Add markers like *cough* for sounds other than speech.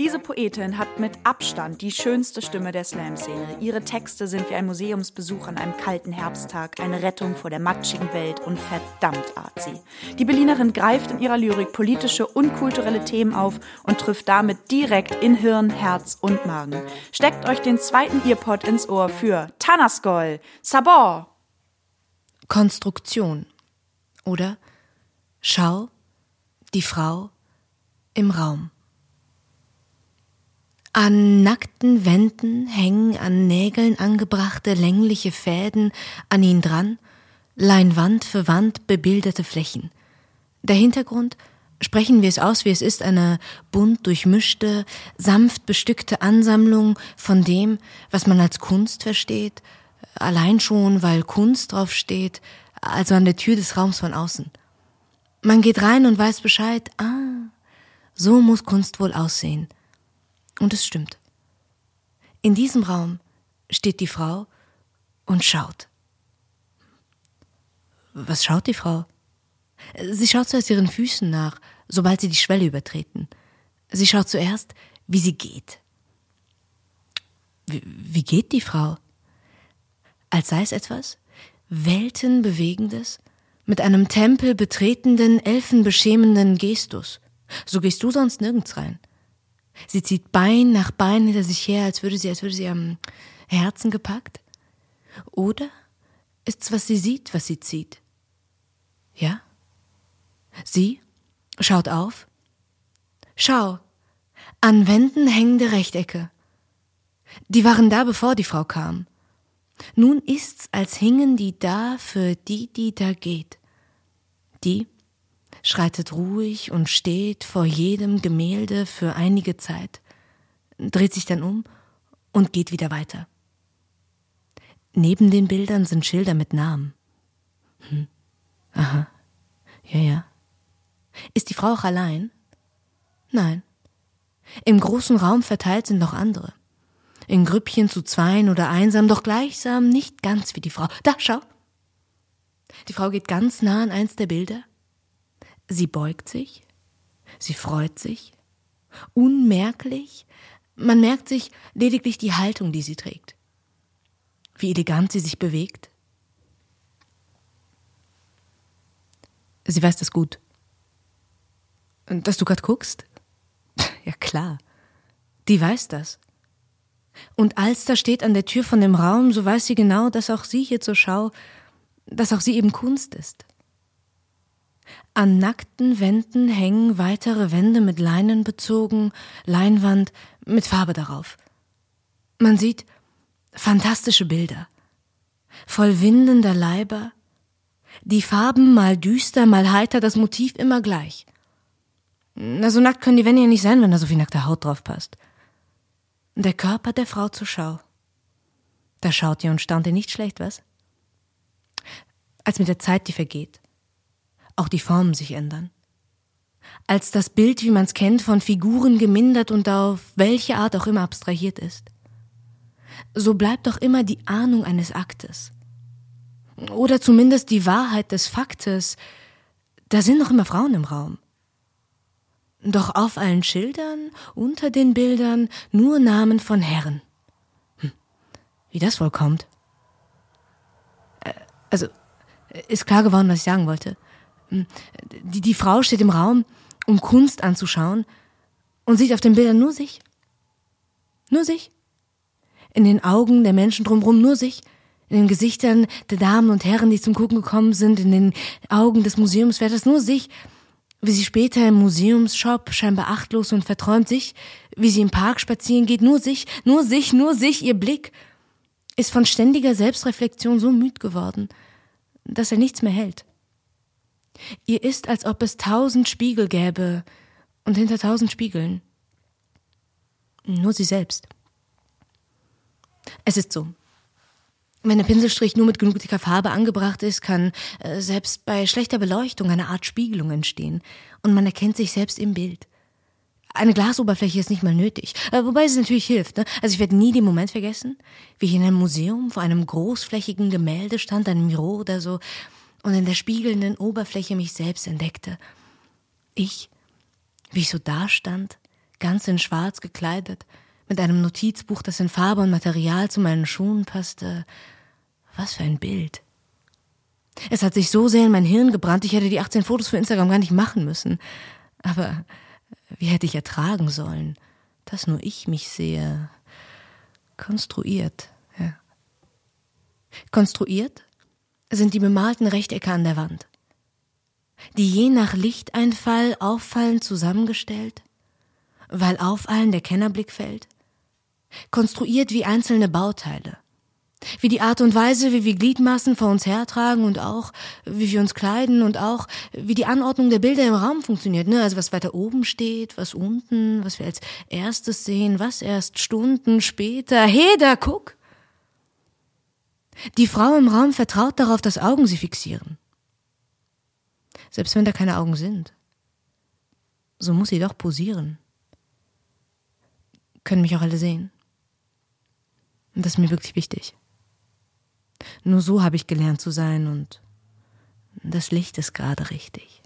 Diese Poetin hat mit Abstand die schönste Stimme der Slam-Szene. Ihre Texte sind wie ein Museumsbesuch an einem kalten Herbsttag, eine Rettung vor der matschigen Welt und verdammt art sie. Die Berlinerin greift in ihrer Lyrik politische und kulturelle Themen auf und trifft damit direkt in Hirn, Herz und Magen. Steckt euch den zweiten Earpod ins Ohr für Tanaskol, Sabor. Konstruktion oder Schau, die Frau im Raum. An nackten Wänden hängen an Nägeln angebrachte längliche Fäden an ihn dran, Leinwand für Wand bebilderte Flächen. Der Hintergrund, sprechen wir es aus, wie es ist, eine bunt durchmischte, sanft bestückte Ansammlung von dem, was man als Kunst versteht, allein schon, weil Kunst draufsteht, also an der Tür des Raums von außen. Man geht rein und weiß Bescheid, ah, so muss Kunst wohl aussehen. Und es stimmt. In diesem Raum steht die Frau und schaut. Was schaut die Frau? Sie schaut zuerst ihren Füßen nach, sobald sie die Schwelle übertreten. Sie schaut zuerst, wie sie geht. Wie, wie geht die Frau? Als sei es etwas Weltenbewegendes, mit einem Tempel betretenden, elfenbeschämenden Gestus. So gehst du sonst nirgends rein. Sie zieht Bein nach Bein hinter sich her, als würde sie, als würde sie am Herzen gepackt. Oder ist's, was sie sieht, was sie zieht? Ja? Sie schaut auf. Schau, an Wänden hängende Rechtecke. Die waren da, bevor die Frau kam. Nun ist's, als hingen die da für die, die da geht. Die schreitet ruhig und steht vor jedem Gemälde für einige Zeit, dreht sich dann um und geht wieder weiter. Neben den Bildern sind Schilder mit Namen. Hm. Aha. Ja, ja. Ist die Frau auch allein? Nein. Im großen Raum verteilt sind noch andere. In Grüppchen zu zweien oder einsam, doch gleichsam nicht ganz wie die Frau. Da, schau. Die Frau geht ganz nah an eins der Bilder, Sie beugt sich, sie freut sich, unmerklich, man merkt sich lediglich die Haltung, die sie trägt, wie elegant sie sich bewegt. Sie weiß das gut. Dass du grad guckst? *laughs* Ja klar, die weiß das. Und als da steht an der Tür von dem Raum, so weiß sie genau, dass auch sie hier zur Schau, dass auch sie eben Kunst ist. An nackten Wänden hängen weitere Wände mit Leinen bezogen, Leinwand mit Farbe darauf. Man sieht fantastische Bilder, voll windender Leiber, die Farben mal düster, mal heiter, das Motiv immer gleich. Na, so nackt können die Wände ja nicht sein, wenn da so viel nackte Haut drauf passt. Der Körper der Frau zur Schau. Da schaut ihr und staunt ihr nicht schlecht, was? Als mit der Zeit, die vergeht auch die Formen sich ändern. Als das Bild, wie man es kennt, von Figuren gemindert und auf welche Art auch immer abstrahiert ist. So bleibt doch immer die Ahnung eines Aktes. Oder zumindest die Wahrheit des Faktes. Da sind noch immer Frauen im Raum. Doch auf allen Schildern, unter den Bildern, nur Namen von Herren. Hm. Wie das wohl kommt? Äh, also, ist klar geworden, was ich sagen wollte. Die, die Frau steht im Raum, um Kunst anzuschauen und sieht auf den Bildern nur sich. Nur sich. In den Augen der Menschen drumherum nur sich. In den Gesichtern der Damen und Herren, die zum Gucken gekommen sind, in den Augen des Museumswärters nur sich, wie sie später im Museumsshop scheinbar achtlos und verträumt sich, wie sie im Park spazieren geht, nur sich, nur sich, nur sich, ihr Blick ist von ständiger Selbstreflexion so müd geworden, dass er nichts mehr hält. Ihr ist, als ob es tausend Spiegel gäbe und hinter tausend Spiegeln. Nur sie selbst. Es ist so. Wenn der Pinselstrich nur mit genug dicker Farbe angebracht ist, kann äh, selbst bei schlechter Beleuchtung eine Art Spiegelung entstehen und man erkennt sich selbst im Bild. Eine Glasoberfläche ist nicht mal nötig, äh, wobei es natürlich hilft. Ne? Also ich werde nie den Moment vergessen, wie ich in einem Museum vor einem großflächigen Gemälde stand, einem Miro oder so, und in der spiegelnden Oberfläche mich selbst entdeckte. Ich, wie ich so dastand, ganz in Schwarz gekleidet, mit einem Notizbuch, das in Farbe und Material zu meinen Schuhen passte. Was für ein Bild. Es hat sich so sehr in mein Hirn gebrannt, ich hätte die 18 Fotos für Instagram gar nicht machen müssen. Aber wie hätte ich ertragen sollen, dass nur ich mich sehe? Konstruiert, ja. Konstruiert sind die bemalten Rechtecke an der Wand, die je nach Lichteinfall auffallend zusammengestellt, weil auf allen der Kennerblick fällt, konstruiert wie einzelne Bauteile, wie die Art und Weise, wie wir Gliedmaßen vor uns hertragen und auch, wie wir uns kleiden und auch, wie die Anordnung der Bilder im Raum funktioniert, ne? Also was weiter oben steht, was unten, was wir als erstes sehen, was erst Stunden später. Hey, da guck! Die Frau im Raum vertraut darauf, dass Augen sie fixieren. Selbst wenn da keine Augen sind. So muss sie doch posieren. Können mich auch alle sehen. Und das ist mir wirklich wichtig. Nur so habe ich gelernt zu sein und das Licht ist gerade richtig.